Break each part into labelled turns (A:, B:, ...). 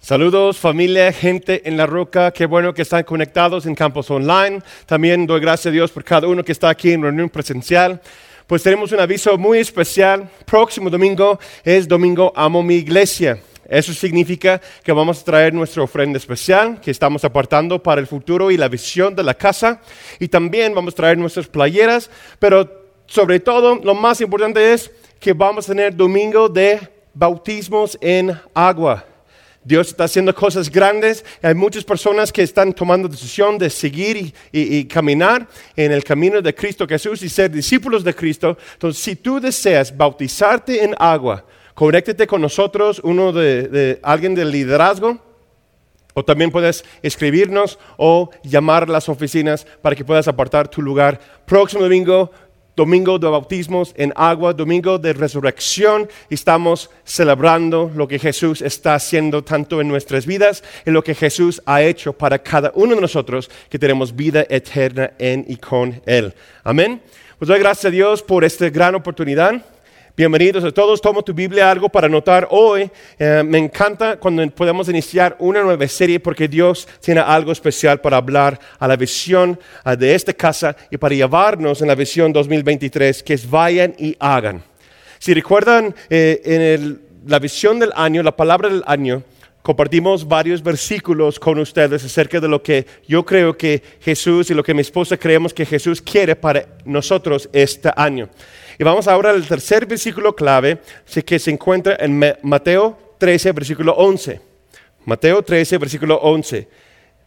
A: Saludos familia, gente en la roca, qué bueno que están conectados en campos online. También doy gracias a Dios por cada uno que está aquí en reunión presencial. Pues tenemos un aviso muy especial. Próximo domingo es domingo Amo mi iglesia. Eso significa que vamos a traer nuestra ofrenda especial que estamos apartando para el futuro y la visión de la casa. Y también vamos a traer nuestras playeras. Pero sobre todo, lo más importante es que vamos a tener domingo de bautismos en agua. Dios está haciendo cosas grandes. Hay muchas personas que están tomando decisión de seguir y, caminar en el camino de Cristo Jesús y ser discípulos de Cristo. Entonces, si tú deseas bautizarte en agua, conéctate con nosotros, uno de, de alguien del liderazgo. O también puedes escribirnos o llamar a las oficinas para que puedas apartar tu lugar. Próximo domingo, domingo de bautismos en agua, domingo de resurrección, estamos celebrando lo que Jesús está haciendo tanto en nuestras vidas y lo que Jesús ha hecho para cada uno de nosotros que tenemos vida eterna en y con Él. Amén. Pues doy gracias a Dios por esta gran oportunidad. Bienvenidos a todos. Tomo tu Biblia algo para anotar hoy. Eh, me encanta cuando podemos iniciar una nueva serie porque Dios tiene algo especial para hablar a la visión de esta casa y para llevarnos en la visión 2023, que es vayan y hagan. Si recuerdan, eh, en la visión del año, la palabra del año, compartimos varios versículos con ustedes acerca de lo que yo creo que Jesús y lo que mi esposa creemos que Jesús quiere para nosotros este año. Y vamos ahora al tercer versículo clave que se encuentra en Mateo 13, versículo 11. Mateo 13, versículo 11.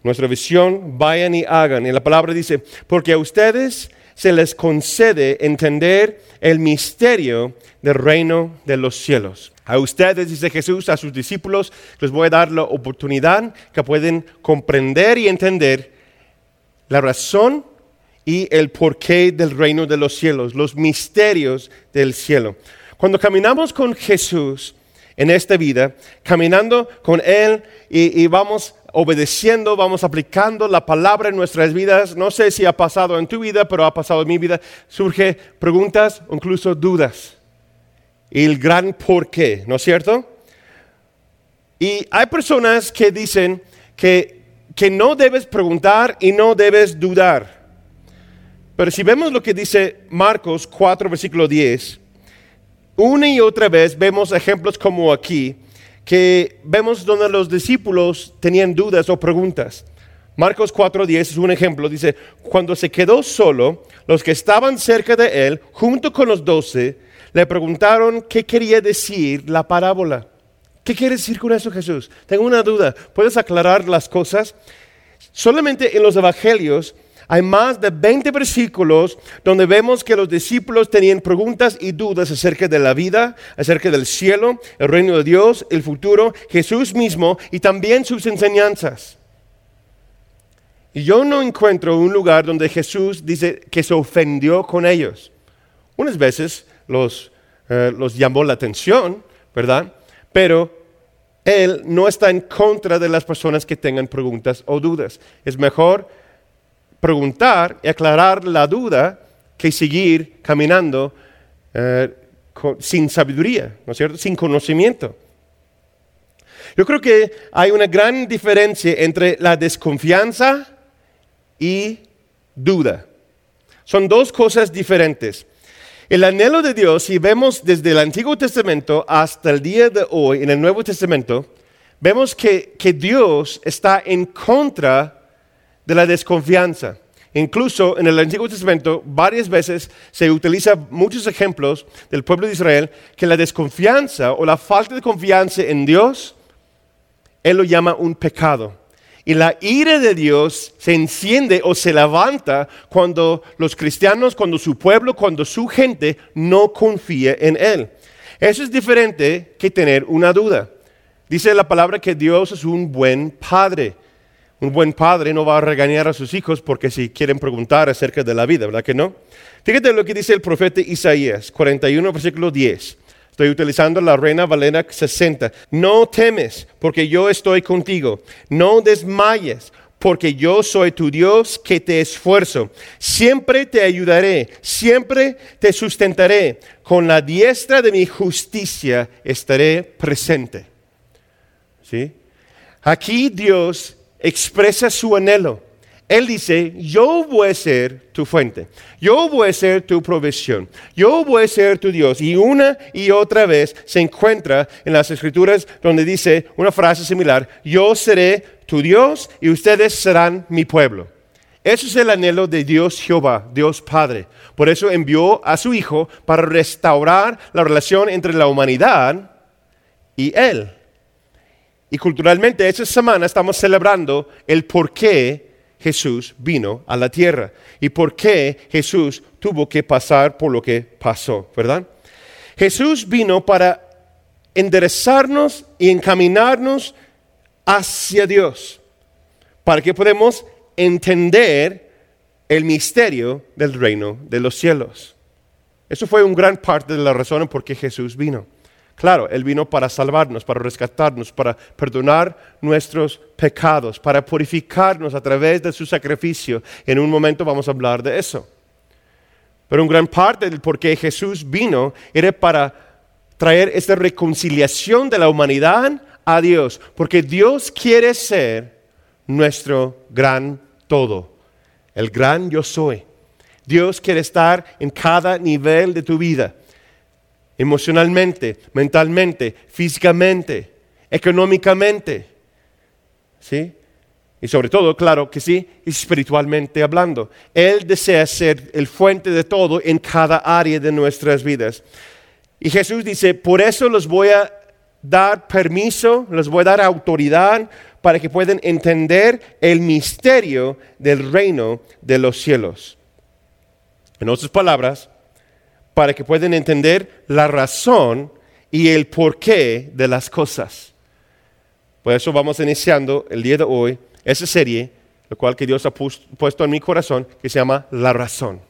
A: Nuestra visión, vayan y hagan. Y la palabra dice, porque a ustedes se les concede entender el misterio del reino de los cielos. A ustedes, dice Jesús, a sus discípulos, les voy a dar la oportunidad que pueden comprender y entender la razón y el porqué del reino de los cielos, los misterios del cielo. Cuando caminamos con Jesús en esta vida, caminando con Él y, vamos obedeciendo, vamos aplicando la palabra en nuestras vidas, no sé si ha pasado en tu vida, pero ha pasado en mi vida, surge preguntas, incluso dudas. Y el gran porqué, ¿no es cierto? Y hay personas que dicen que, que no debes preguntar y no debes dudar. Pero si vemos lo que dice Marcos 4, versículo 10, una y otra vez vemos ejemplos como aquí, que vemos donde los discípulos tenían dudas o preguntas. Marcos 4:10 es un ejemplo, dice, cuando se quedó solo, los que estaban cerca de él, junto con los doce, le preguntaron qué quería decir la parábola. ¿Qué quiere decir con eso Jesús? Tengo una duda, ¿puedes aclarar las cosas? Solamente en los evangelios hay más de 20 versículos donde vemos que los discípulos tenían preguntas y dudas acerca de la vida, acerca del cielo, el reino de Dios, el futuro, Jesús mismo y también sus enseñanzas. Y yo no encuentro un lugar donde Jesús dice que se ofendió con ellos. Unas veces los, eh, los llamó la atención, ¿verdad? Pero Él no está en contra de las personas que tengan preguntas o dudas. Es mejor preguntar y aclarar la duda que seguir caminando eh, sin sabiduría, ¿no es cierto? Sin conocimiento. Yo creo que hay una gran diferencia entre la desconfianza y duda. Son dos cosas diferentes. El anhelo de Dios, si vemos desde el Antiguo Testamento hasta el día de hoy, en el Nuevo Testamento, vemos que, que Dios está en contra de la desconfianza. Incluso en el Antiguo Testamento varias veces se utiliza muchos ejemplos del pueblo de Israel que la desconfianza o la falta de confianza en Dios, Él lo llama un pecado. Y la ira de Dios se enciende o se levanta cuando los cristianos, cuando su pueblo, cuando su gente no confía en Él. Eso es diferente que tener una duda. Dice la palabra que Dios es un buen padre. Un buen padre no va a regañar a sus hijos porque si quieren preguntar acerca de la vida, ¿verdad que no? Fíjate lo que dice el profeta Isaías, 41, versículo 10. Estoy utilizando la Reina Valera 60. No temes, porque yo estoy contigo. No desmayes, porque yo soy tu Dios que te esfuerzo. Siempre te ayudaré, siempre te sustentaré. Con la diestra de mi justicia estaré presente. ¿Sí? Aquí Dios expresa su anhelo. Él dice, yo voy a ser tu fuente, yo voy a ser tu provisión, yo voy a ser tu Dios. Y una y otra vez se encuentra en las escrituras donde dice una frase similar, yo seré tu Dios y ustedes serán mi pueblo. Eso es el anhelo de Dios Jehová, Dios Padre. Por eso envió a su Hijo para restaurar la relación entre la humanidad y Él. Y culturalmente esta semana estamos celebrando el por qué Jesús vino a la tierra y por qué Jesús tuvo que pasar por lo que pasó, ¿verdad? Jesús vino para enderezarnos y encaminarnos hacia Dios, para que podamos entender el misterio del reino de los cielos. Eso fue un gran parte de la razón por qué Jesús vino. Claro, Él vino para salvarnos, para rescatarnos, para perdonar nuestros pecados, para purificarnos a través de su sacrificio. En un momento vamos a hablar de eso. Pero un gran parte del por qué Jesús vino era para traer esta reconciliación de la humanidad a Dios, porque Dios quiere ser nuestro gran todo, el gran yo soy. Dios quiere estar en cada nivel de tu vida emocionalmente, mentalmente, físicamente, económicamente. ¿Sí? Y sobre todo, claro que sí, espiritualmente hablando. Él desea ser el fuente de todo en cada área de nuestras vidas. Y Jesús dice, por eso los voy a dar permiso, les voy a dar autoridad para que puedan entender el misterio del reino de los cielos. En otras palabras, para que puedan entender la razón y el porqué de las cosas. Por eso vamos iniciando el día de hoy esa serie, lo cual que Dios ha puesto en mi corazón, que se llama La razón.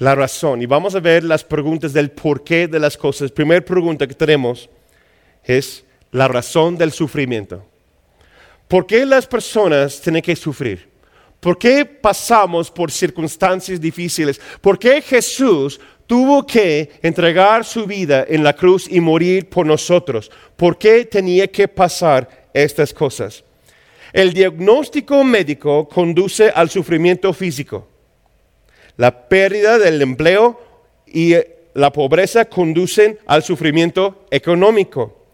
A: La razón. Y vamos a ver las preguntas del porqué de las cosas. Primera pregunta que tenemos es la razón del sufrimiento. ¿Por qué las personas tienen que sufrir? ¿Por qué pasamos por circunstancias difíciles? ¿Por qué Jesús tuvo que entregar su vida en la cruz y morir por nosotros. ¿Por qué tenía que pasar estas cosas? El diagnóstico médico conduce al sufrimiento físico. La pérdida del empleo y la pobreza conducen al sufrimiento económico.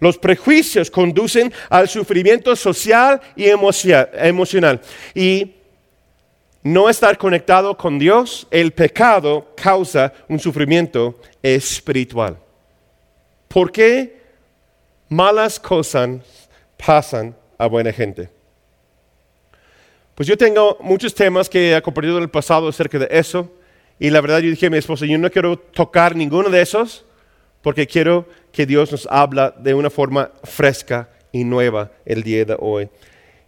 A: Los prejuicios conducen al sufrimiento social y emocional. Y no estar conectado con Dios, el pecado causa un sufrimiento espiritual. ¿Por qué malas cosas pasan a buena gente? Pues yo tengo muchos temas que he compartido en el pasado acerca de eso. Y la verdad yo dije a mi esposa, yo no quiero tocar ninguno de esos porque quiero que Dios nos habla de una forma fresca y nueva el día de hoy.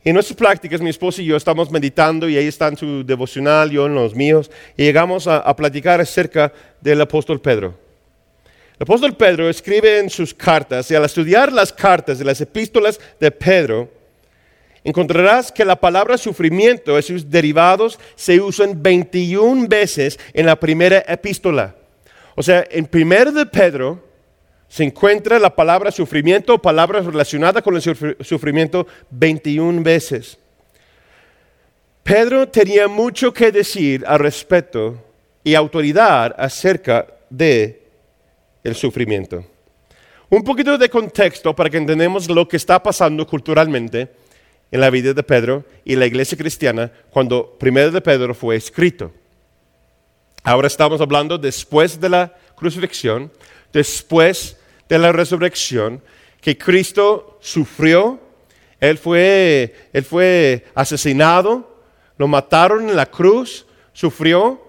A: En nuestras prácticas, mi esposa y yo estamos meditando y ahí está en su devocional, yo en los míos, y llegamos a, a platicar acerca del apóstol Pedro. El apóstol Pedro escribe en sus cartas, y al estudiar las cartas de las epístolas de Pedro, encontrarás que la palabra sufrimiento y sus derivados se usan 21 veces en la primera epístola. O sea, en primero de Pedro, se encuentra la palabra sufrimiento, palabras relacionadas con el sufrimiento 21 veces. Pedro tenía mucho que decir al respecto y autoridad acerca de el sufrimiento. Un poquito de contexto para que entendamos lo que está pasando culturalmente en la vida de Pedro y la iglesia cristiana cuando primero de Pedro fue escrito. Ahora estamos hablando después de la crucifixión, después de la resurrección, que Cristo sufrió, Él fue, él fue asesinado, lo mataron en la cruz, sufrió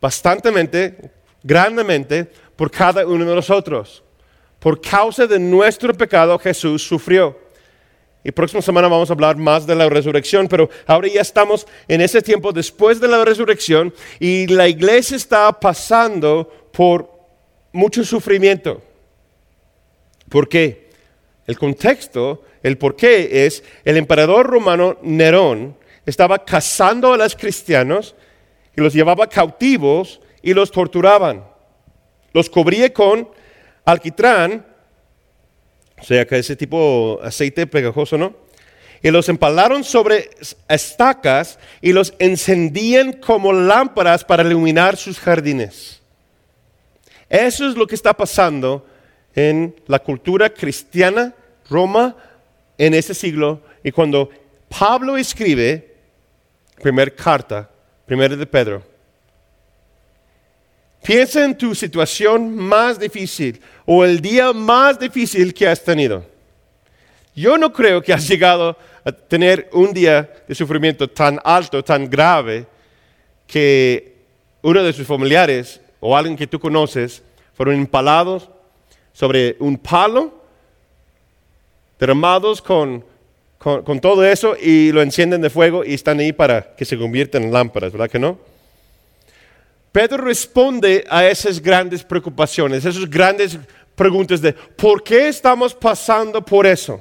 A: bastantemente, grandemente, por cada uno de nosotros. Por causa de nuestro pecado, Jesús sufrió. Y próxima semana vamos a hablar más de la resurrección, pero ahora ya estamos en ese tiempo después de la resurrección y la iglesia está pasando por mucho sufrimiento. ¿Por qué? El contexto, el por qué es, el emperador romano Nerón estaba cazando a los cristianos y los llevaba cautivos y los torturaban. Los cubría con alquitrán, O sea, que ese tipo aceite pegajoso, ¿no? Y los empalaron sobre estacas y los encendían como lámparas para iluminar sus jardines. Eso es lo que está pasando en la cultura cristiana, Roma, en ese siglo. Y cuando Pablo escribe, primera carta, primera de Pedro, piensa en tu situación más difícil o el día más difícil que has tenido. Yo no creo que has llegado a tener un día de sufrimiento tan alto, tan grave, que uno de sus familiares o alguien que tú conoces fueron empalados sobre un palo, derramados con, con, todo eso y lo encienden de fuego y están ahí para que se conviertan en lámparas, ¿verdad que no? Pedro responde a esas grandes preocupaciones, esas grandes preguntas de ¿por qué estamos pasando por eso?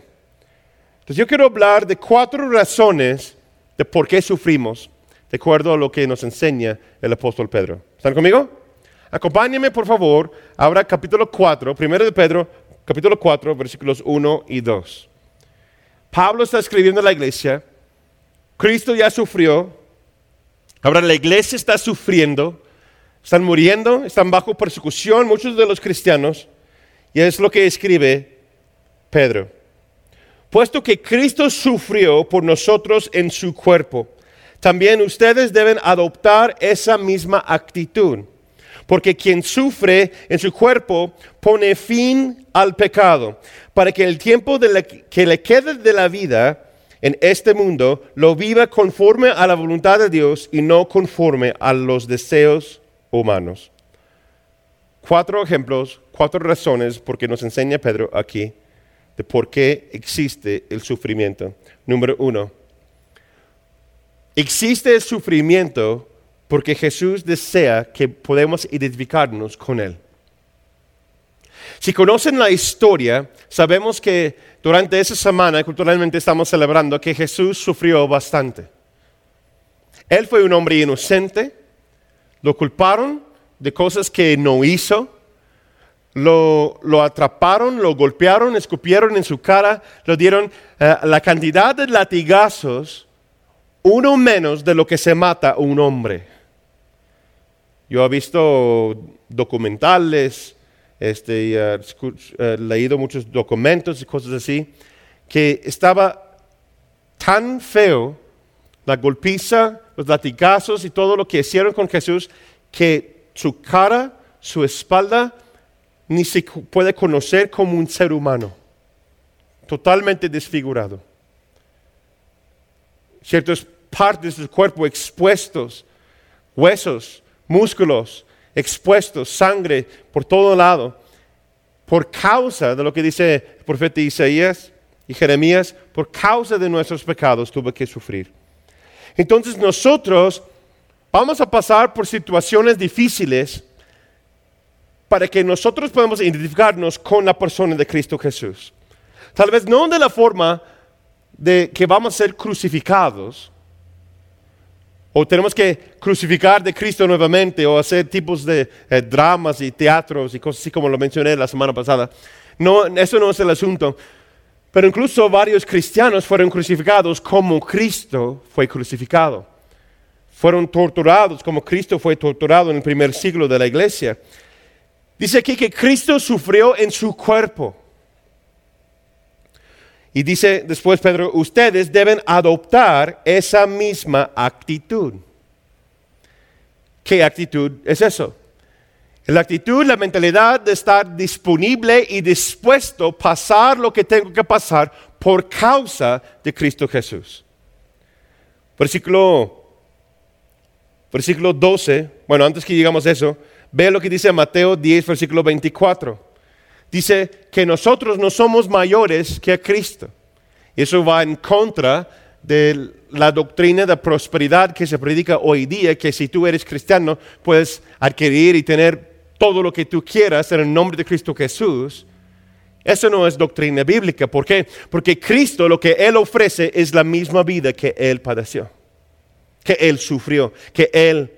A: Entonces yo quiero hablar de cuatro razones de por qué sufrimos, de acuerdo a lo que nos enseña el apóstol Pedro. ¿Están conmigo? Acompáñenme, por favor, ahora capítulo 4, primero de Pedro, capítulo 4, versículos 1 y 2. Pablo está escribiendo a la iglesia, Cristo ya sufrió, ahora la iglesia está sufriendo, están muriendo, están bajo persecución muchos de los cristianos, y es lo que escribe Pedro. Puesto que Cristo sufrió por nosotros en su cuerpo, también ustedes deben adoptar esa misma actitud porque quien sufre en su cuerpo pone fin al pecado, para que el tiempo que le quede de la vida en este mundo lo viva conforme a la voluntad de Dios y no conforme a los deseos humanos. Cuatro ejemplos, cuatro razones porque nos enseña Pedro aquí de por qué existe el sufrimiento. Número uno, existe el sufrimiento porque Jesús desea que podamos identificarnos con Él. Si conocen la historia, sabemos que durante esa semana culturalmente estamos celebrando que Jesús sufrió bastante. Él fue un hombre inocente, lo culparon de cosas que no hizo, lo, atraparon, lo golpearon, escupieron en su cara, le dieron eh, la cantidad de latigazos, uno menos de lo que se mata un hombre. Yo he visto documentales, este, y, he leído muchos documentos y cosas así, que estaba tan feo la golpiza, los latigazos y todo lo que hicieron con Jesús, que su cara, su espalda, ni se puede conocer como un ser humano, totalmente desfigurado. Ciertas partes del cuerpo expuestos, huesos, músculos expuestos, sangre por todo lado, por causa de lo que dice el profeta Isaías y Jeremías, por causa de nuestros pecados tuve que sufrir. Entonces nosotros vamos a pasar por situaciones difíciles para que nosotros podamos identificarnos con la persona de Cristo Jesús. Tal vez no de la forma de que vamos a ser crucificados, o tenemos que crucificar de Cristo nuevamente o hacer tipos de eh, dramas y teatros y cosas así como lo mencioné la semana pasada. No, eso no es el asunto. Pero incluso varios cristianos fueron crucificados como Cristo fue crucificado. Fueron torturados como Cristo fue torturado en el primer siglo de la iglesia. Dice aquí que Cristo sufrió en su cuerpo. Y dice después Pedro, ustedes deben adoptar esa misma actitud. ¿Qué actitud es eso? La actitud, la mentalidad de estar disponible y dispuesto a pasar lo que tengo que pasar por causa de Cristo Jesús. Versículo, versículo 12, bueno, antes que llegamos a eso, ve lo que dice Mateo 10, versículo 24 dice que nosotros no somos mayores que Cristo. Eso va en contra de la doctrina de prosperidad que se predica hoy día, que si tú eres cristiano puedes adquirir y tener todo lo que tú quieras en el nombre de Cristo Jesús. Eso no es doctrina bíblica. ¿Por qué? Porque Cristo lo que Él ofrece es la misma vida que Él padeció, que Él sufrió, que Él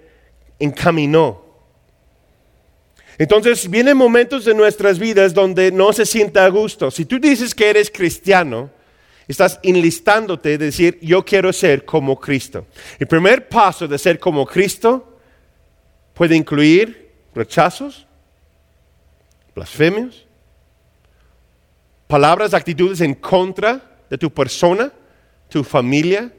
A: encaminó. Entonces vienen momentos de nuestras vidas donde no se sienta a gusto. Si tú dices que eres cristiano, estás enlistándote de decir, yo quiero ser como Cristo. El primer paso de ser como Cristo puede incluir rechazos, blasfemios, palabras, actitudes en contra de tu persona, tu familia,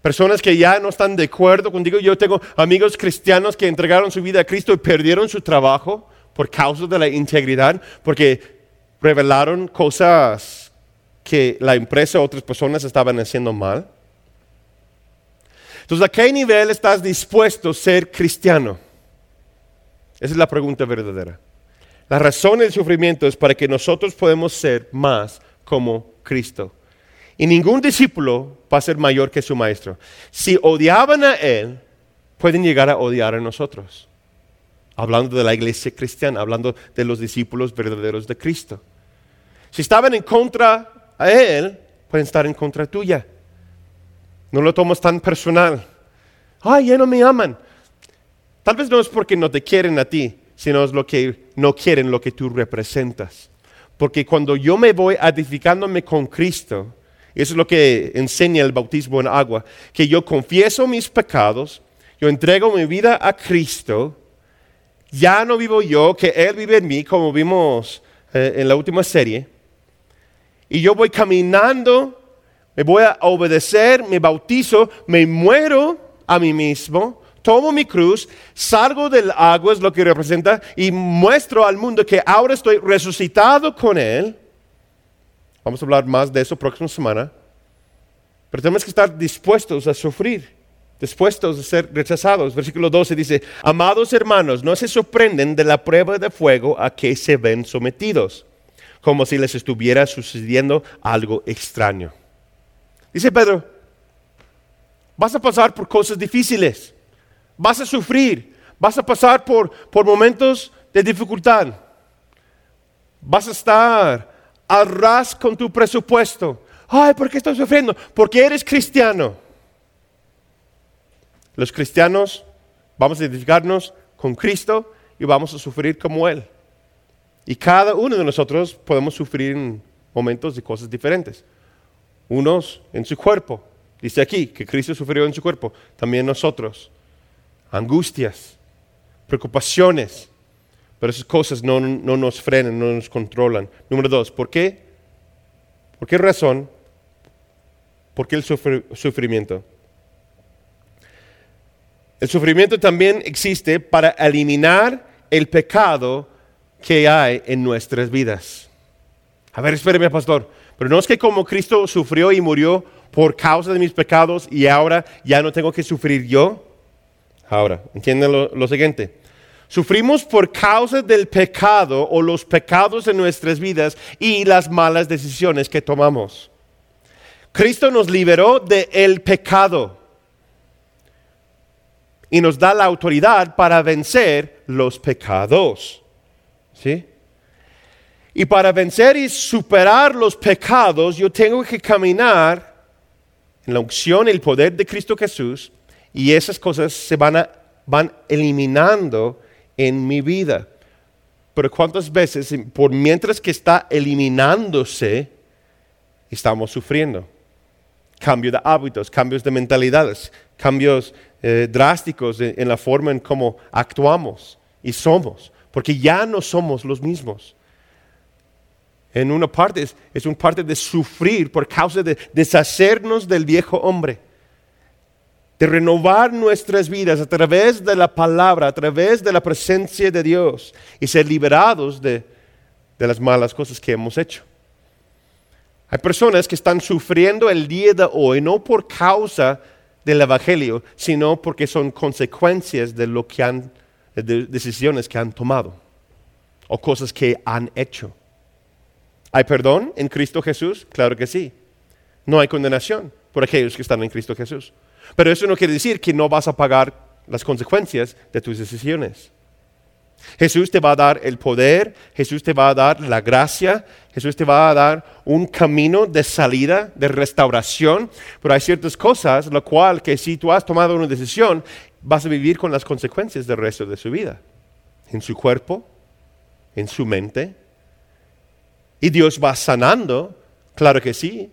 A: personas que ya no están de acuerdo contigo. Yo tengo amigos cristianos que entregaron su vida a Cristo y perdieron su trabajo por causa de la integridad, porque revelaron cosas que la empresa o otras personas estaban haciendo mal. Entonces, ¿a qué nivel estás dispuesto a ser cristiano? Esa es la pregunta verdadera. La razón del sufrimiento es para que nosotros podamos ser más como Cristo. Y ningún discípulo va a ser mayor que su maestro. Si odiaban a Él, pueden llegar a odiar a nosotros. Hablando de la iglesia cristiana, hablando de los discípulos verdaderos de Cristo. Si estaban en contra a Él, pueden estar en contra tuya. No lo tomas tan personal. Ay, ya no me aman. Tal vez no es porque no te quieren a ti, sino es lo que no quieren lo que tú representas. Porque cuando yo me voy edificándome con Cristo, eso es lo que enseña el bautismo en agua, que yo confieso mis pecados, yo entrego mi vida a Cristo, ya no vivo yo, que Él vive en mí, como vimos eh, en la última serie, y yo voy caminando, me voy a obedecer, me bautizo, me muero a mí mismo, tomo mi cruz, salgo del agua, es lo que representa, y muestro al mundo que ahora estoy resucitado con Él, Vamos a hablar más de eso próxima semana. Pero tenemos que estar dispuestos a sufrir, dispuestos a ser rechazados. Versículo 12 dice, amados hermanos, no se sorprenden de la prueba de fuego a que se ven sometidos, como si les estuviera sucediendo algo extraño. Dice Pedro, vas a pasar por cosas difíciles, vas a sufrir, vas a pasar por, por momentos de dificultad, vas a estar arras con tu presupuesto. Ay, ¿por qué estás sufriendo? Porque eres cristiano. Los cristianos vamos a identificarnos con Cristo y vamos a sufrir como Él. Y cada uno de nosotros podemos sufrir en momentos de cosas diferentes. Unos en su cuerpo. Dice aquí que Cristo sufrió en su cuerpo. También nosotros. Angustias, preocupaciones, pero esas cosas no, nos frenan, no nos controlan. Número dos, ¿por qué? ¿Por qué razón? ¿Por qué el sufrimiento? El sufrimiento también existe para eliminar el pecado que hay en nuestras vidas. A ver, espéreme, pastor. Pero no es que como Cristo sufrió y murió por causa de mis pecados y ahora ya no tengo que sufrir yo. Ahora, entienden lo siguiente. Sufrimos por causa del pecado o los pecados en nuestras vidas y las malas decisiones que tomamos. Cristo nos liberó del pecado y nos da la autoridad para vencer los pecados. ¿Sí? Y para vencer y superar los pecados, yo tengo que caminar en la unción y el poder de Cristo Jesús y esas cosas se van, a, van eliminando en mi vida. Pero cuántas veces, por mientras que está eliminándose, estamos sufriendo. Cambio de hábitos, cambios de mentalidades, cambios eh, drásticos en, la forma en cómo actuamos y somos, porque ya no somos los mismos. En una parte es, es una parte de sufrir por causa de deshacernos del viejo hombre de renovar nuestras vidas a través de la palabra, a través de la presencia de Dios y ser liberados de, las malas cosas que hemos hecho. Hay personas que están sufriendo el día de hoy no por causa del Evangelio, sino porque son consecuencias de lo que han, de decisiones que han tomado o cosas que han hecho. ¿Hay perdón en Cristo Jesús? Claro que sí. No hay condenación por aquellos que están en Cristo Jesús. Pero eso no quiere decir que no vas a pagar las consecuencias de tus decisiones. Jesús te va a dar el poder, Jesús te va a dar la gracia, Jesús te va a dar un camino de salida, de restauración, pero hay ciertas cosas, lo cual que si tú has tomado una decisión, vas a vivir con las consecuencias del resto de su vida, en su cuerpo, en su mente. Y Dios va sanando, claro que sí,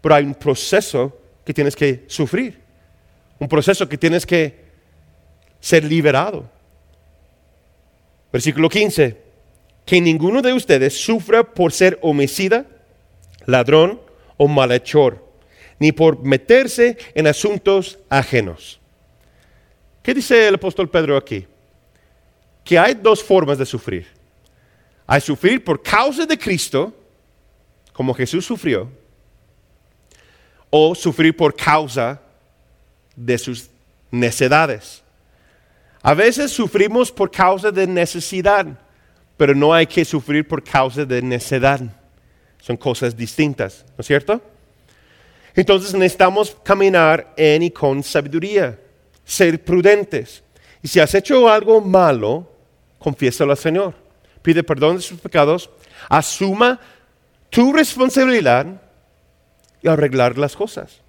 A: pero hay un proceso que tienes que sufrir, un proceso que tienes que ser liberado. Versículo 15, que ninguno de ustedes sufra por ser homicida, ladrón o malhechor, ni por meterse en asuntos ajenos. ¿Qué dice el apóstol Pedro aquí? Que hay dos formas de sufrir. Hay sufrir por causa de Cristo, como Jesús sufrió, o sufrir por causa de sus necedades. A veces sufrimos por causa de necesidad, pero no hay que sufrir por causa de necedad. Son cosas distintas, ¿no es cierto? Entonces necesitamos caminar en y con sabiduría, ser prudentes. Y si has hecho algo malo, confiésalo al Señor. Pide perdón de sus pecados, asuma tu responsabilidad y arreglar las cosas.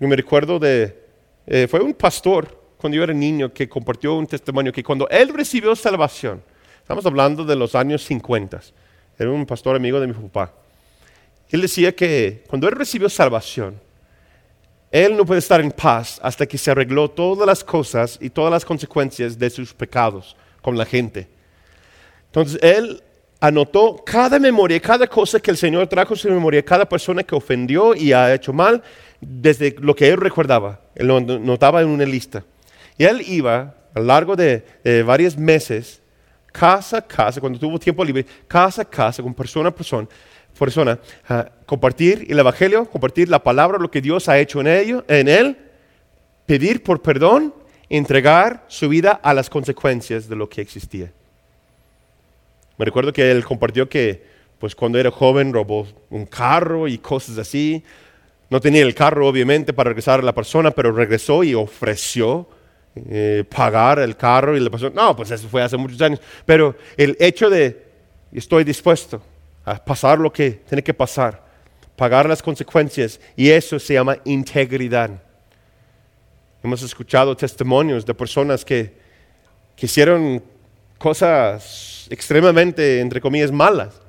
A: Yo me recuerdo de, eh, fue un pastor cuando yo era niño que compartió un testimonio que cuando él recibió salvación, estamos hablando de los años 50, era un pastor amigo de mi papá, él decía que cuando él recibió salvación, él no puede estar en paz hasta que se arregló todas las cosas y todas las consecuencias de sus pecados con la gente. Entonces él anotó cada memoria, cada cosa que el Señor trajo a su memoria, cada persona que ofendió y ha hecho mal, desde lo que él recordaba. Él lo notaba en una lista. Y él iba a lo largo de, varios meses, casa a casa, cuando tuvo tiempo libre, casa a casa, con persona a persona, persona compartir el Evangelio, compartir la palabra, lo que Dios ha hecho en, ello, en él, pedir por perdón, entregar su vida a las consecuencias de lo que existía. Me recuerdo que él compartió que pues cuando era joven robó un carro y cosas así. No tenía el carro obviamente para regresar a la persona, pero regresó y ofreció eh, pagar el carro y la persona, no, pues eso fue hace muchos años. Pero el hecho de estoy dispuesto a pasar lo que tiene que pasar, pagar las consecuencias, y eso se llama integridad. Hemos escuchado testimonios de personas que, que hicieron cosas extremadamente, entre comillas, malas.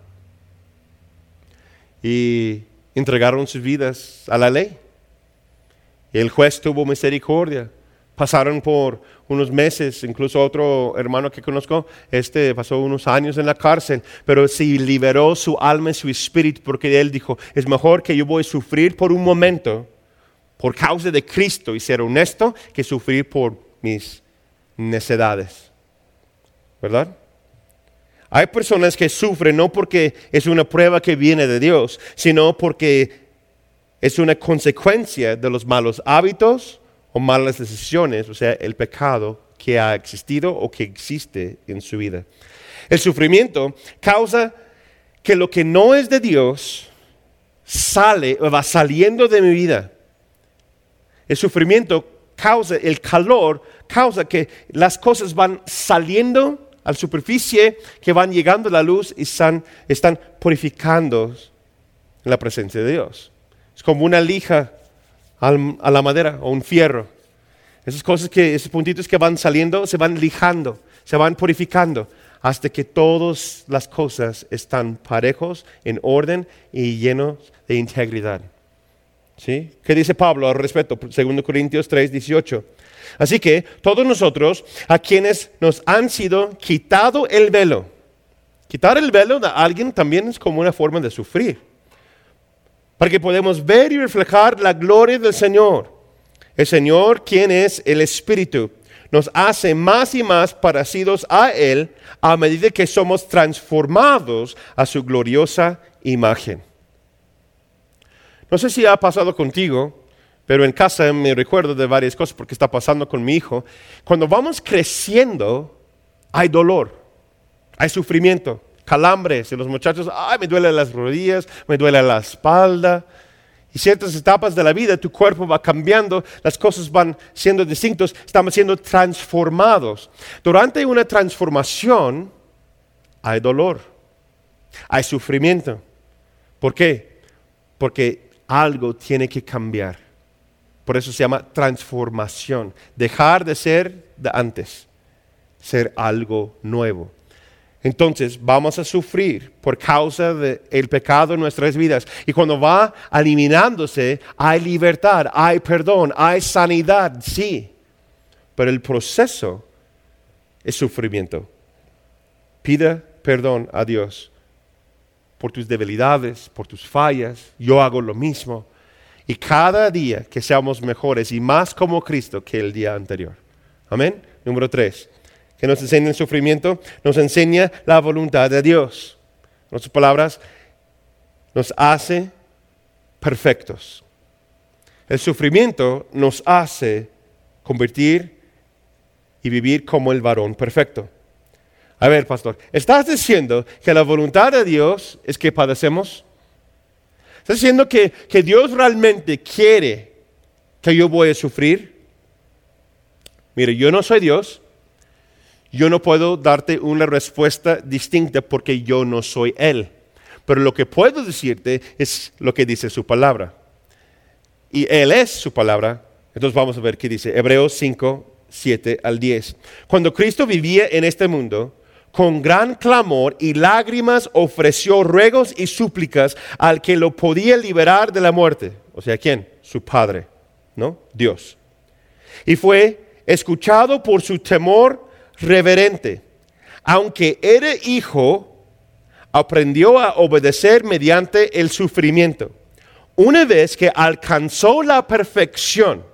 A: Y entregaron sus vidas a la ley. El juez tuvo misericordia. Pasaron por unos meses, incluso otro hermano que conozco, este pasó unos años en la cárcel, pero se liberó su alma y su espíritu porque él dijo, es mejor que yo voy a sufrir por un momento por causa de Cristo y ser honesto que sufrir por mis necedades. ¿Verdad? Hay personas que sufren no porque es una prueba que viene de Dios, sino porque es una consecuencia de los malos hábitos o malas decisiones, o sea, el pecado que ha existido o que existe en su vida. El sufrimiento causa que lo que no es de Dios sale o va saliendo de mi vida. El sufrimiento causa, el calor causa que las cosas van saliendo a la superficie que van llegando a la luz y están, están purificando en la presencia de Dios. Es como una lija a la madera o un fierro. Esas cosas que, esos puntitos que van saliendo, se van lijando, se van purificando hasta que todas las cosas están parejos, en orden y llenos de integridad. ¿Sí? ¿Qué dice Pablo al respecto? 2 Corintios 3, 18. Así que todos nosotros, a quienes nos han sido quitado el velo, quitar el velo de alguien también es como una forma de sufrir, para que podamos ver y reflejar la gloria del Señor. El Señor, quien es el Espíritu, nos hace más y más parecidos a Él a medida que somos transformados a su gloriosa imagen. No sé si ha pasado contigo, pero en casa me recuerdo de varias cosas porque está pasando con mi hijo. Cuando vamos creciendo, hay dolor, hay sufrimiento, calambres. Y los muchachos, ay, me duele las rodillas, me duele la espalda. Y ciertas etapas de la vida, tu cuerpo va cambiando, las cosas van siendo distintas, estamos siendo transformados. Durante una transformación hay dolor, hay sufrimiento. ¿Por qué? Porque algo tiene que cambiar. Por eso se llama transformación. Dejar de ser de antes, ser algo nuevo. Entonces vamos a sufrir por causa del pecado en nuestras vidas. Y cuando va eliminándose, hay libertad, hay perdón, hay sanidad, sí. Pero el proceso es sufrimiento. Pida perdón a Dios por tus debilidades, por tus fallas. Yo hago lo mismo. Y cada día que seamos mejores y más como Cristo que el día anterior. Amén. Número tres que nos enseña el sufrimiento, nos enseña la voluntad de Dios. En otras palabras, nos hace perfectos. El sufrimiento nos hace convertir y vivir como el varón perfecto. A ver, pastor, ¿estás diciendo que la voluntad de Dios es que padecemos? ¿Estás diciendo que, que Dios realmente quiere que yo voy a sufrir? Mire, yo no soy Dios, yo no puedo darte una respuesta distinta porque yo no soy Él. Pero lo que puedo decirte es lo que dice su palabra. Y Él es su palabra. Entonces vamos a ver qué dice. Hebreos 5, 7 al 10. Cuando Cristo vivía en este mundo, con gran clamor y lágrimas ofreció ruegos y súplicas al que lo podía liberar de la muerte. O sea, ¿quién? Su Padre, ¿no? Dios. Y fue escuchado por su temor reverente. Aunque era hijo, aprendió a obedecer mediante el sufrimiento. Una vez que alcanzó la perfección,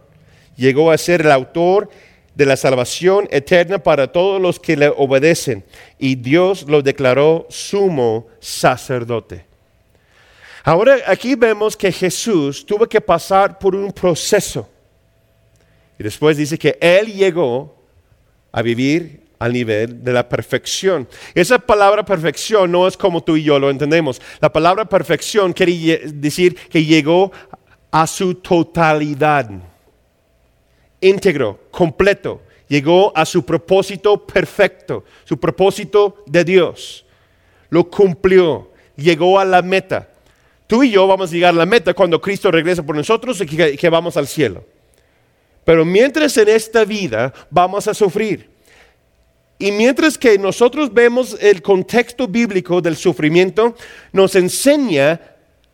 A: llegó a ser el autor de la salvación eterna para todos los que le obedecen, y Dios lo declaró sumo sacerdote. Ahora aquí vemos que Jesús tuvo que pasar por un proceso. Y después dice que Él llegó a vivir al nivel de la perfección. Esa palabra perfección no es como tú y yo lo entendemos. La palabra perfección quiere decir que llegó a su totalidad, íntegro, completo. Llegó a su propósito perfecto, su propósito de Dios. Lo cumplió, llegó a la meta. Tú y yo vamos a llegar a la meta cuando Cristo regresa por nosotros y que vamos al cielo. Pero mientras en esta vida vamos a sufrir. Y mientras que nosotros vemos el contexto bíblico del sufrimiento, nos enseña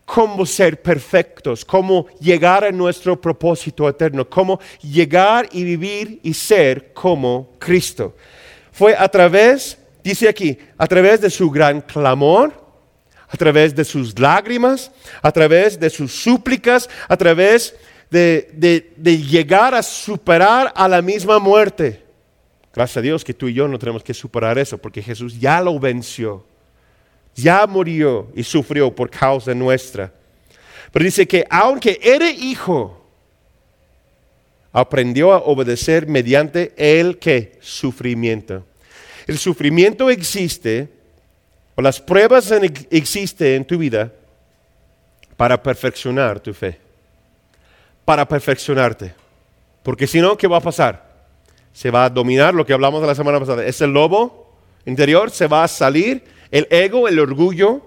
A: cómo ser perfectos, cómo llegar a nuestro propósito eterno, cómo llegar y vivir y ser como Cristo. Fue a través, dice aquí, a través de su gran clamor, a través de sus lágrimas, a través de sus súplicas, a través de, llegar a superar a la misma muerte. Gracias a Dios que tú y yo no tenemos que superar eso, porque Jesús ya lo venció, ya murió y sufrió por causa nuestra. Pero dice que aunque era hijo, aprendió a obedecer mediante el que sufrimiento. El sufrimiento existe, o las pruebas existen en tu vida para perfeccionar tu fe para perfeccionarte. Porque si no, ¿qué va a pasar? Se va a dominar lo que hablamos la semana pasada. Ese lobo interior se va a salir, el ego, el orgullo,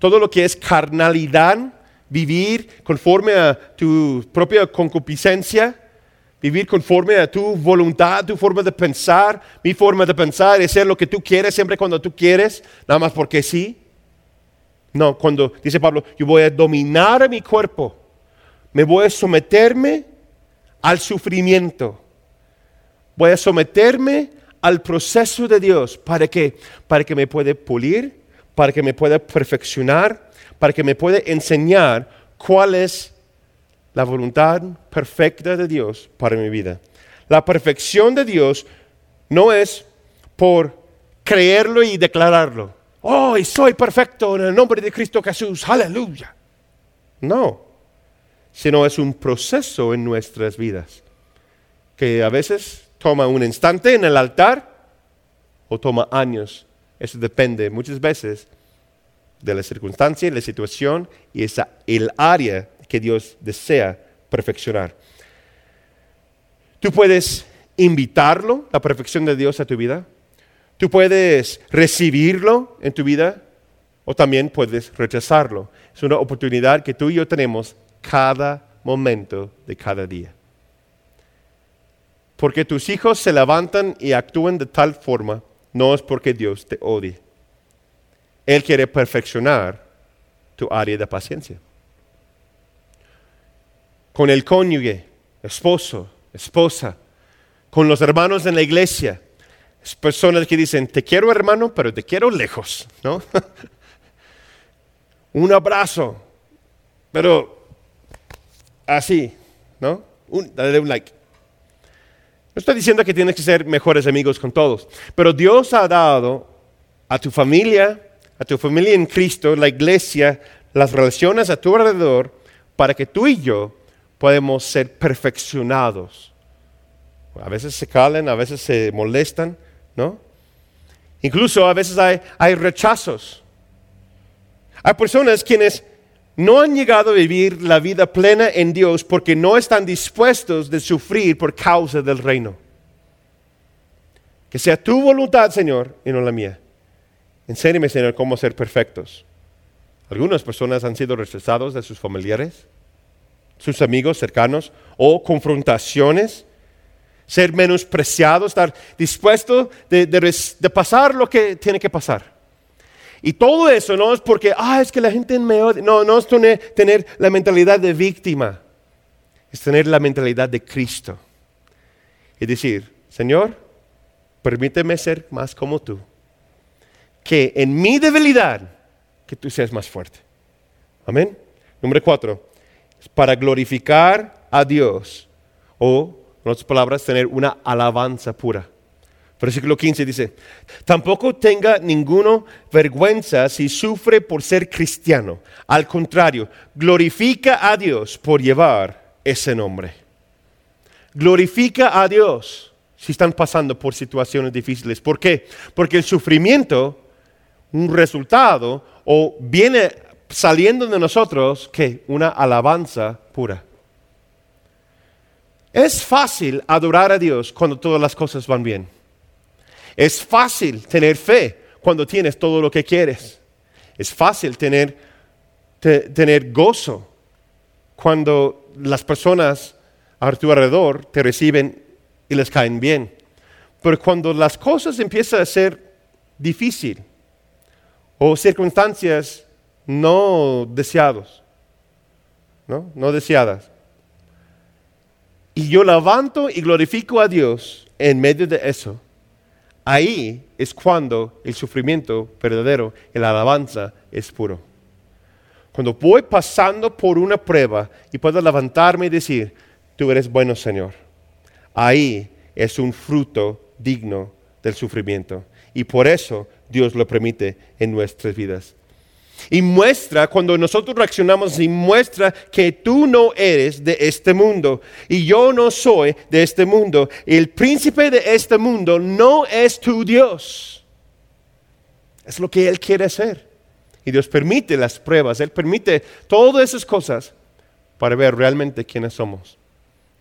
A: todo lo que es carnalidad, vivir conforme a tu propia concupiscencia, vivir conforme a tu voluntad, tu forma de pensar, mi forma de pensar, es ser lo que tú quieres siempre cuando tú quieres, nada más porque sí. No, cuando dice Pablo, yo voy a dominar mi cuerpo me voy a someterme al sufrimiento. Voy a someterme al proceso de Dios. ¿Para qué? Para que me pueda pulir, para que me pueda perfeccionar, para que me pueda enseñar cuál es la voluntad perfecta de Dios para mi vida. La perfección de Dios no es por creerlo y declararlo. Oh, soy perfecto en el nombre de Cristo Jesús. Aleluya. No sino es un proceso en nuestras vidas, que a veces toma un instante en el altar o toma años. Eso depende muchas veces de la circunstancia, la situación y el área que Dios desea perfeccionar. Tú puedes invitarlo, la perfección de Dios a tu vida. Tú puedes recibirlo en tu vida o también puedes rechazarlo. Es una oportunidad que tú y yo tenemos cada momento de cada día. Porque tus hijos se levantan y actúan de tal forma no es porque Dios te odie. Él quiere perfeccionar tu área de paciencia. Con el cónyuge, esposo, esposa, con los hermanos en la iglesia. Es personas que dicen, te quiero hermano, pero te quiero lejos, ¿no? Un abrazo, pero así, ¿no? dale un like. No estoy diciendo que tienes que ser mejores amigos con todos, pero Dios ha dado a tu familia, a tu familia en Cristo, la iglesia, las relaciones a tu alrededor, para que tú y yo podamos ser perfeccionados. A veces se calen, a veces se molestan, ¿no? Incluso a veces hay, hay rechazos. Hay personas quienes no han llegado a vivir la vida plena en Dios porque no están dispuestos de sufrir por causa del reino. Que sea tu voluntad, Señor, y no la mía. Enséñame, Señor, cómo ser perfectos. Algunas personas han sido rechazados de sus familiares, sus amigos cercanos, o confrontaciones, ser menospreciado, estar dispuesto de, de pasar lo que tiene que pasar. Y todo eso no es porque, ah, es que la gente me odia. No, no es tener, la mentalidad de víctima. Es tener la mentalidad de Cristo. Y decir, Señor, permíteme ser más como tú. Que en mi debilidad, que tú seas más fuerte. Amén. Número cuatro, para glorificar a Dios. O, en otras palabras, tener una alabanza pura. Versículo 15 dice, tampoco tenga ninguno vergüenza si sufre por ser cristiano. Al contrario, glorifica a Dios por llevar ese nombre. Glorifica a Dios si están pasando por situaciones difíciles. ¿Por qué? Porque el sufrimiento, un resultado, o viene saliendo de nosotros que una alabanza pura. Es fácil adorar a Dios cuando todas las cosas van bien. Es fácil tener fe cuando tienes todo lo que quieres. Es fácil tener, tener gozo cuando las personas a tu alrededor te reciben y les caen bien. Pero cuando las cosas empiezan a ser difícil o circunstancias no deseadas, ¿no? no deseadas, y yo levanto y glorifico a Dios en medio de eso, Ahí es cuando el sufrimiento verdadero, la alabanza es puro. Cuando voy pasando por una prueba y puedo levantarme y decir, tú eres bueno Señor. Ahí es un fruto digno del sufrimiento. Y por eso Dios lo permite en nuestras vidas. Y muestra, cuando nosotros reaccionamos, y muestra que tú no eres de este mundo y yo no soy de este mundo. El príncipe de este mundo no es tu Dios. Es lo que Él quiere hacer. Y Dios permite las pruebas, Él permite todas esas cosas para ver realmente quiénes somos.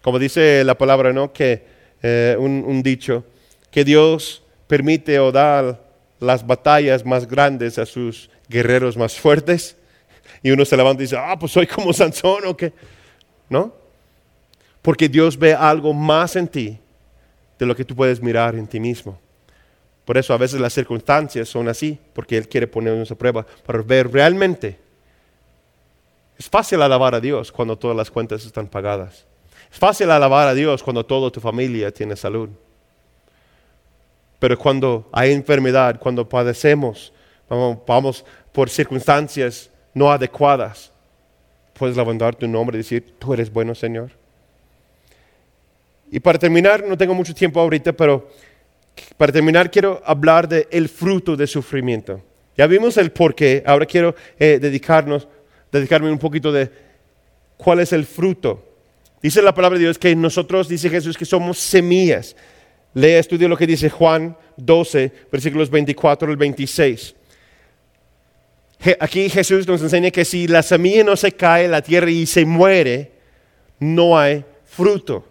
A: Como dice la palabra, ¿no? Que eh, un, un dicho, que Dios permite o da las batallas más grandes a sus guerreros más fuertes. Y uno se levanta y dice, ah, pues soy como Sansón o qué. ¿No? Porque Dios ve algo más en ti de lo que tú puedes mirar en ti mismo. Por eso a veces las circunstancias son así, porque Él quiere ponernos a prueba para ver realmente. Es fácil alabar a Dios cuando todas las cuentas están pagadas. Es fácil alabar a Dios cuando toda tu familia tiene salud. Pero cuando hay enfermedad, cuando padecemos, vamos, por circunstancias no adecuadas, puedes levantar tu nombre y decir, tú eres bueno, Señor. Y para terminar, no tengo mucho tiempo ahorita, pero para terminar quiero hablar del el fruto del sufrimiento. Ya vimos el porqué, ahora quiero eh, dedicarnos, dedicarme un poquito de cuál es el fruto. Dice la palabra de Dios que nosotros, dice Jesús, que somos semillas. Lea, estudia lo que dice Juan 12, versículos 24 al 26. Aquí Jesús nos enseña que si la semilla no se cae en la tierra y se muere, no hay fruto.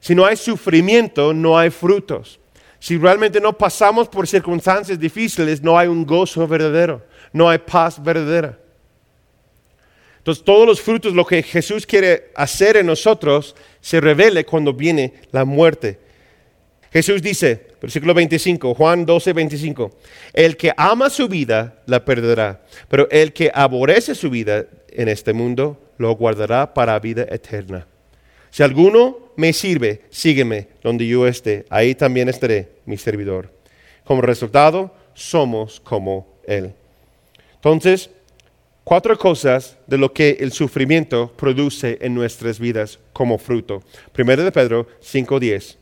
A: Si no hay sufrimiento, no hay frutos. Si realmente no pasamos por circunstancias difíciles, no hay un gozo verdadero, no hay paz verdadera. Entonces todos los frutos, lo que Jesús quiere hacer en nosotros, se revela cuando viene la muerte. Jesús dice, versículo 25, Juan 12, 25, el que ama su vida la perderá, pero el que aborrece su vida en este mundo lo guardará para vida eterna. Si alguno me sirve, sígueme donde yo esté, ahí también estaré mi servidor. Como resultado, somos como Él. Entonces, cuatro cosas de lo que el sufrimiento produce en nuestras vidas como fruto. Primero de Pedro 5.10.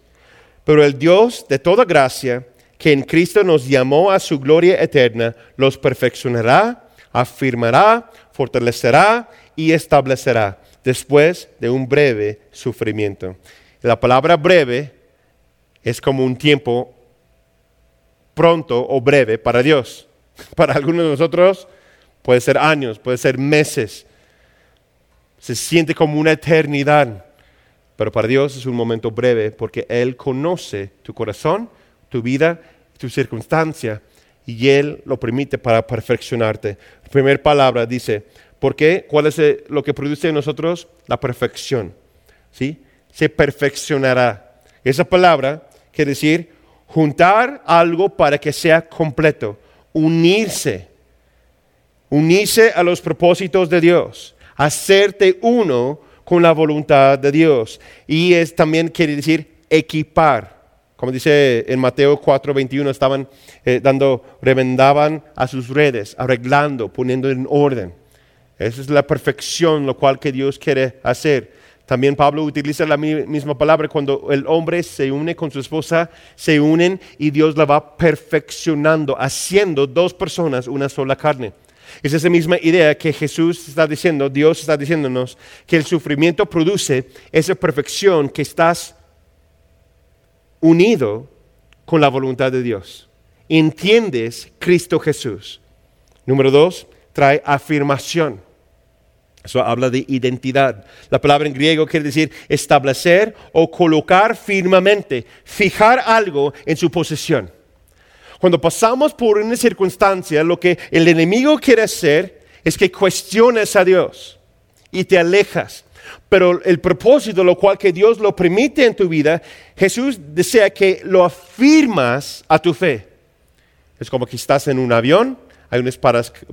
A: Pero el Dios de toda gracia, que en Cristo nos llamó a su gloria eterna, los perfeccionará, afirmará, fortalecerá y establecerá después de un breve sufrimiento. La palabra breve es como un tiempo pronto o breve para Dios. Para algunos de nosotros puede ser años, puede ser meses. Se siente como una eternidad. Pero para Dios es un momento breve porque Él conoce tu corazón, tu vida, tu circunstancia y Él lo permite para perfeccionarte. Primera palabra dice, ¿por qué? ¿Cuál es lo que produce en nosotros? La perfección. ¿Sí? Se perfeccionará. Esa palabra quiere decir juntar algo para que sea completo, unirse, unirse a los propósitos de Dios, hacerte uno con la voluntad de Dios. Y es también quiere decir equipar. Como dice en Mateo 4:21, estaban eh, dando, remendaban a sus redes, arreglando, poniendo en orden. Esa es la perfección, lo cual que Dios quiere hacer. También Pablo utiliza la misma palabra cuando el hombre se une con su esposa, se unen y Dios la va perfeccionando, haciendo dos personas una sola carne. Es esa misma idea que Jesús está diciendo, Dios está diciéndonos, que el sufrimiento produce esa perfección que estás unido con la voluntad de Dios. Entiendes Cristo Jesús. Número dos, trae afirmación. Eso habla de identidad. La palabra en griego quiere decir establecer o colocar firmemente, fijar algo en su posesión. Cuando pasamos por una circunstancia, lo que el enemigo quiere hacer es que cuestiones a Dios y te alejas. Pero el propósito, lo cual que Dios lo permite en tu vida, Jesús desea que lo afirmas a tu fe. Es como que estás en un avión, hay unas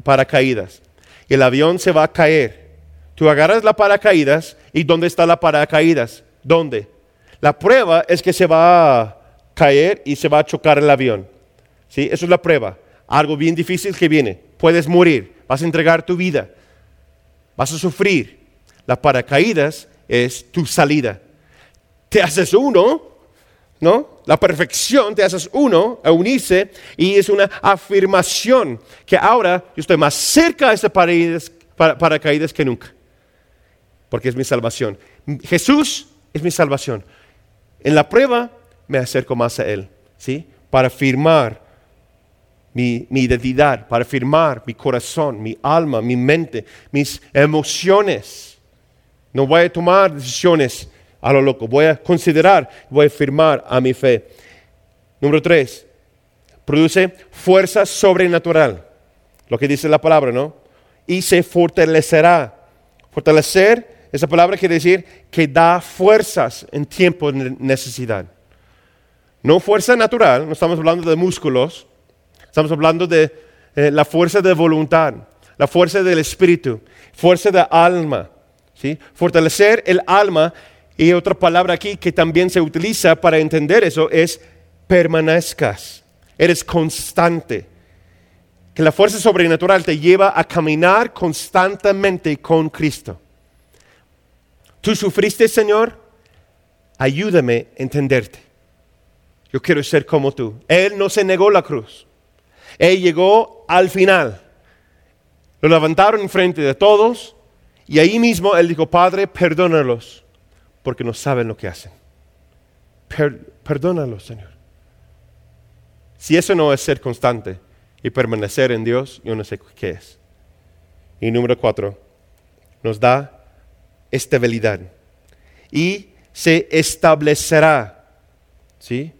A: paracaídas. Y el avión se va a caer. Tú agarras la paracaídas y ¿dónde está la paracaídas? ¿Dónde? La prueba es que se va a caer y se va a chocar el avión. ¿Sí? Eso es la prueba. Algo bien difícil que viene. Puedes morir, vas a entregar tu vida, vas a sufrir. La paracaídas es tu salida. Te haces uno, ¿no? La perfección, te haces uno a unirse y es una afirmación que ahora yo estoy más cerca de ese paracaídas, paracaídas que nunca. Porque es mi salvación. Jesús es mi salvación. En la prueba me acerco más a Él, ¿sí? Para afirmar mi, identidad, para afirmar mi corazón, mi alma, mi mente, mis emociones. No voy a tomar decisiones a lo loco, voy a considerar, voy a afirmar a mi fe. Número tres, produce fuerza sobrenatural, lo que dice la palabra, ¿no? Y se fortalecerá. Fortalecer, esa palabra quiere decir que da fuerzas en tiempo de necesidad. No fuerza natural, no estamos hablando de músculos, Estamos hablando de eh, la fuerza de voluntad, la fuerza del espíritu, fuerza de alma. Fortalecer el alma y otra palabra aquí que también se utiliza para entender eso es permanezcas. Eres constante. Que la fuerza sobrenatural te lleva a caminar constantemente con Cristo. Tú sufriste, Señor, ayúdame a entenderte. Yo quiero ser como tú. Él no se negó la cruz. Él llegó al final. Lo levantaron en frente de todos y ahí mismo él dijo, Padre, perdónalos porque no saben lo que hacen. perdónalos, Señor. Si eso no es ser constante y permanecer en Dios, yo no sé qué es. Y número cuatro, nos da estabilidad y se establecerá. ¿Sí?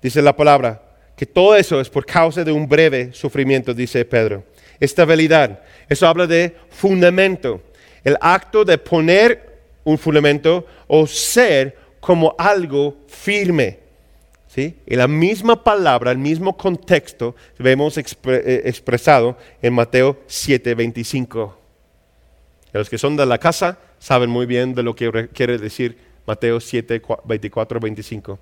A: Dice la palabra, que todo eso es por causa de un breve sufrimiento, dice Pedro. Estabilidad, eso habla de fundamento, el acto de poner un fundamento o ser como algo firme. ¿sí? En la misma palabra, el mismo contexto, vemos eh, expresado en Mateo 7, 25. los que son de la casa saben muy bien de lo que quiere decir Mateo 7, 24, 25.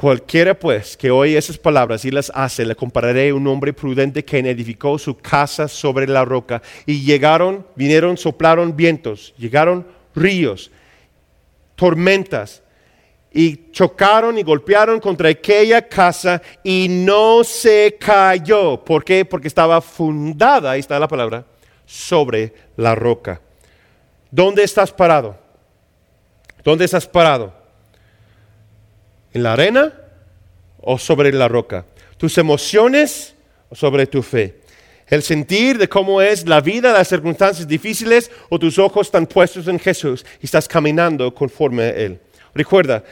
A: Cualquiera pues que oye esas palabras y las hace, le compararé a un hombre prudente que edificó su casa sobre la roca. Y llegaron, vinieron, soplaron vientos, llegaron ríos, tormentas, y chocaron y golpearon contra aquella casa y no se cayó. ¿Por qué? Porque estaba fundada, ahí está la palabra, sobre la roca. ¿Dónde estás parado? ¿Dónde estás parado? ¿En la arena o sobre la roca? ¿Tus emociones o sobre tu fe? El sentir de cómo es la vida, las circunstancias difíciles o tus ojos están puestos en Jesús y estás caminando conforme a Él. Recuerda,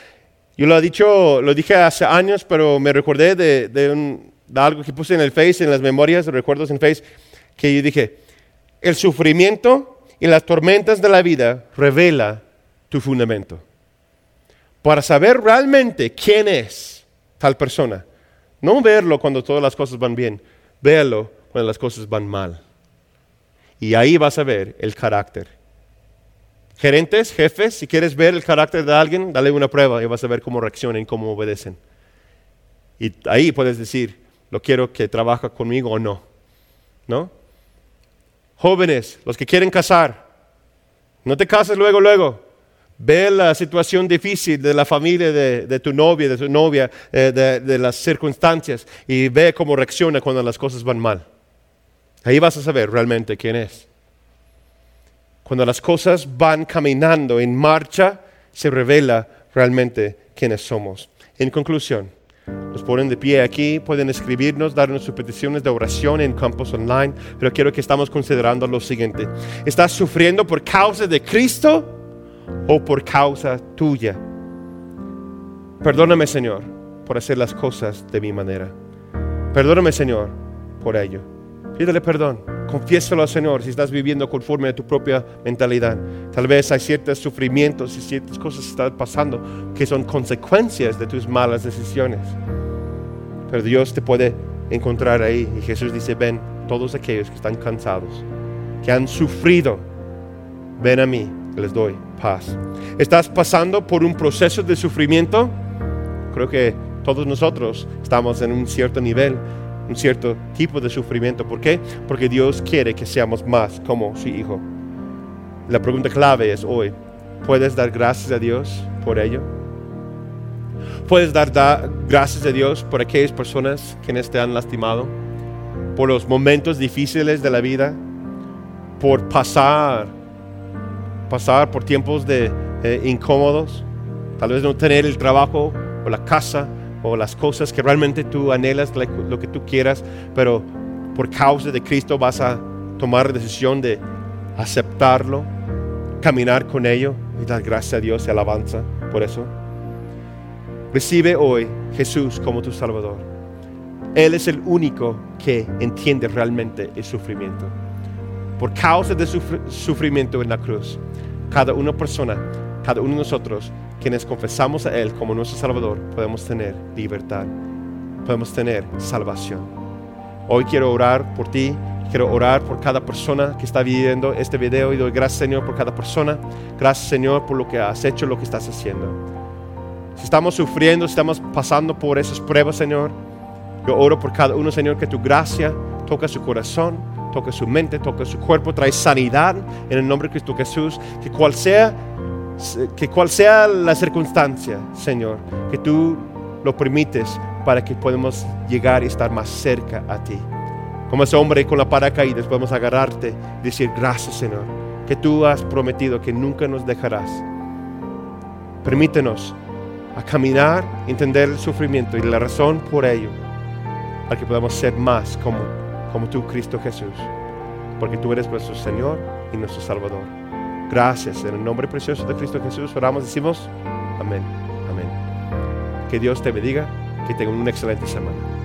A: yo lo, he dicho, lo dije hace años, pero me recordé de, de, algo que puse en el Face, en las memorias, recuerdos en Face, que yo dije, el sufrimiento y las tormentas de la vida revela tu fundamento para saber realmente quién es tal persona. No verlo cuando todas las cosas van bien, verlo cuando las cosas van mal. Y ahí vas a ver el carácter. Gerentes, jefes, si quieres ver el carácter de alguien, dale una prueba y vas a ver cómo reaccionan, cómo obedecen. Y ahí puedes decir, lo quiero que trabaje conmigo o no. ¿No? Jóvenes, los que quieren casar, no te cases luego, luego. Ve la situación difícil de la familia de, tu novia, de tu novia, eh, de, las circunstancias y ve cómo reacciona cuando las cosas van mal. Ahí vas a saber realmente quién es. Cuando las cosas van caminando en marcha, se revela realmente quiénes somos. En conclusión, nos ponen de pie aquí, pueden escribirnos, darnos sus peticiones de oración en campos online, pero quiero que estamos considerando lo siguiente. ¿Estás sufriendo por causa de Cristo? O por causa tuya. Perdóname, Señor, por hacer las cosas de mi manera. Perdóname, Señor, por ello. Pídele perdón. Confiésalo al Señor si estás viviendo conforme a tu propia mentalidad. Tal vez hay ciertos sufrimientos y ciertas cosas que están pasando que son consecuencias de tus malas decisiones. Pero Dios te puede encontrar ahí. Y Jesús dice, ven todos aquellos que están cansados, que han sufrido, ven a mí les doy paz. ¿Estás pasando por un proceso de sufrimiento? Creo que todos nosotros estamos en un cierto nivel, un cierto tipo de sufrimiento. ¿Por qué? Porque Dios quiere que seamos más como su Hijo. La pregunta clave es hoy, ¿puedes dar gracias a Dios por ello? ¿Puedes dar gracias a Dios por aquellas personas quienes te han lastimado? ¿Por los momentos difíciles de la vida? ¿Por pasar pasar por tiempos de, eh, incómodos, tal vez no tener el trabajo o la casa o las cosas que realmente tú anhelas, lo que tú quieras, pero por causa de Cristo vas a tomar la decisión de aceptarlo, caminar con ello y dar gracias a Dios y alabanza por eso. Recibe hoy Jesús como tu Salvador. Él es el único que entiende realmente el sufrimiento por causa de su sufrimiento en la cruz. Cada una persona, cada uno de nosotros, quienes confesamos a Él como nuestro Salvador, podemos tener libertad, podemos tener salvación. Hoy quiero orar por ti, quiero orar por cada persona que está viviendo este video y doy gracias Señor por cada persona. Gracias Señor por lo que has hecho, lo que estás haciendo. Si estamos sufriendo, si estamos pasando por esas pruebas, Señor, yo oro por cada uno, Señor, que tu gracia toque su corazón, toca su mente, toca su cuerpo, trae sanidad en el nombre de Cristo Jesús, que cual sea, que cual sea la circunstancia, Señor, que tú lo permites para que podamos llegar y estar más cerca a ti. Como ese hombre con la paracaídas, podemos agarrarte y decir, gracias Señor, que tú has prometido que nunca nos dejarás. Permítenos a caminar, entender el sufrimiento y la razón por ello, para que podamos ser más como como tú, Cristo Jesús, porque tú eres nuestro Señor y nuestro Salvador. Gracias, en el nombre precioso de Cristo Jesús oramos, decimos, amén, amén. Que Dios te bendiga, que tengan una excelente semana.